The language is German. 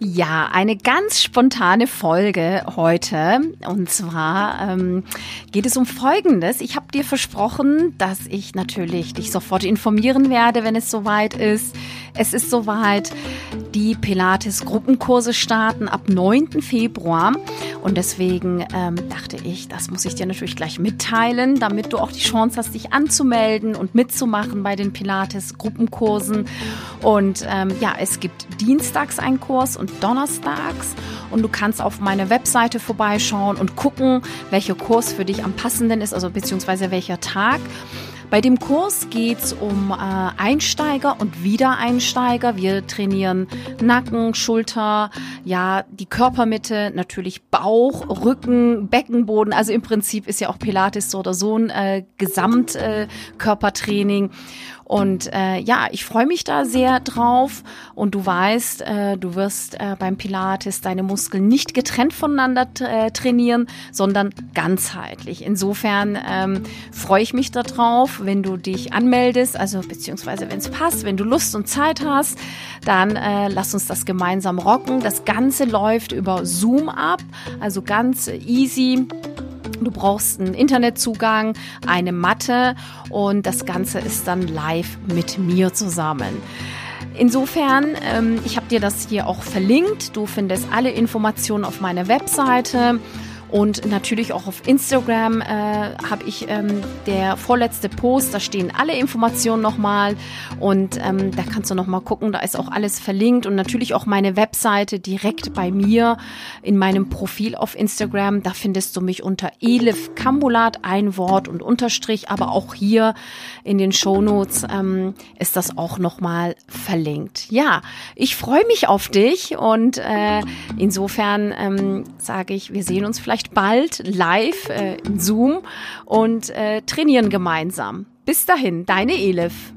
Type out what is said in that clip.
Ja, eine ganz spontane Folge heute. Und zwar ähm, geht es um Folgendes. Ich habe dir versprochen, dass ich natürlich dich sofort informieren werde, wenn es soweit ist. Es ist soweit. Die Pilates-Gruppenkurse starten ab 9. Februar. Und deswegen ähm, dachte ich, das muss ich dir natürlich gleich mitteilen, damit du auch die Chance hast, dich anzumelden und mitzumachen bei den Pilates-Gruppenkursen. Und ähm, ja, es gibt dienstags einen Kurs und donnerstags. Und du kannst auf meine Webseite vorbeischauen und gucken, welcher Kurs für dich am passenden ist, also beziehungsweise welcher Tag. Bei dem Kurs geht's um äh, Einsteiger und Wiedereinsteiger. Wir trainieren Nacken, Schulter, ja, die Körpermitte, natürlich Bauch, Rücken, Beckenboden. Also im Prinzip ist ja auch Pilates so oder so ein äh, Gesamtkörpertraining. Äh, und äh, ja, ich freue mich da sehr drauf. Und du weißt, äh, du wirst äh, beim Pilates deine Muskeln nicht getrennt voneinander äh, trainieren, sondern ganzheitlich. Insofern ähm, freue ich mich darauf, wenn du dich anmeldest, also beziehungsweise wenn es passt, wenn du Lust und Zeit hast, dann äh, lass uns das gemeinsam rocken. Das Ganze läuft über Zoom ab, also ganz easy. Du brauchst einen Internetzugang, eine Matte und das Ganze ist dann live mit mir zusammen. Insofern, ähm, ich habe dir das hier auch verlinkt. Du findest alle Informationen auf meiner Webseite. Und natürlich auch auf Instagram äh, habe ich ähm, der vorletzte Post, da stehen alle Informationen nochmal. Und ähm, da kannst du nochmal gucken, da ist auch alles verlinkt. Und natürlich auch meine Webseite direkt bei mir in meinem Profil auf Instagram. Da findest du mich unter Elif Kambulat, ein Wort und Unterstrich, aber auch hier in den Shownotes ähm, ist das auch nochmal verlinkt. Ja, ich freue mich auf dich. Und äh, insofern ähm, sage ich, wir sehen uns vielleicht vielleicht bald live äh, in Zoom und äh, trainieren gemeinsam. Bis dahin, deine Elif.